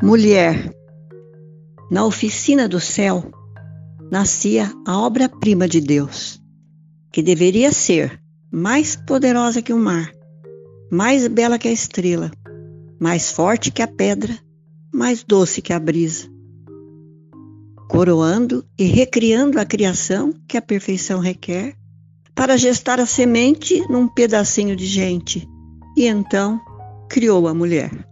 Mulher. Na oficina do céu nascia a obra-prima de Deus, que deveria ser mais poderosa que o mar, mais bela que a estrela, mais forte que a pedra, mais doce que a brisa, coroando e recriando a criação que a perfeição requer, para gestar a semente num pedacinho de gente, e então criou a mulher.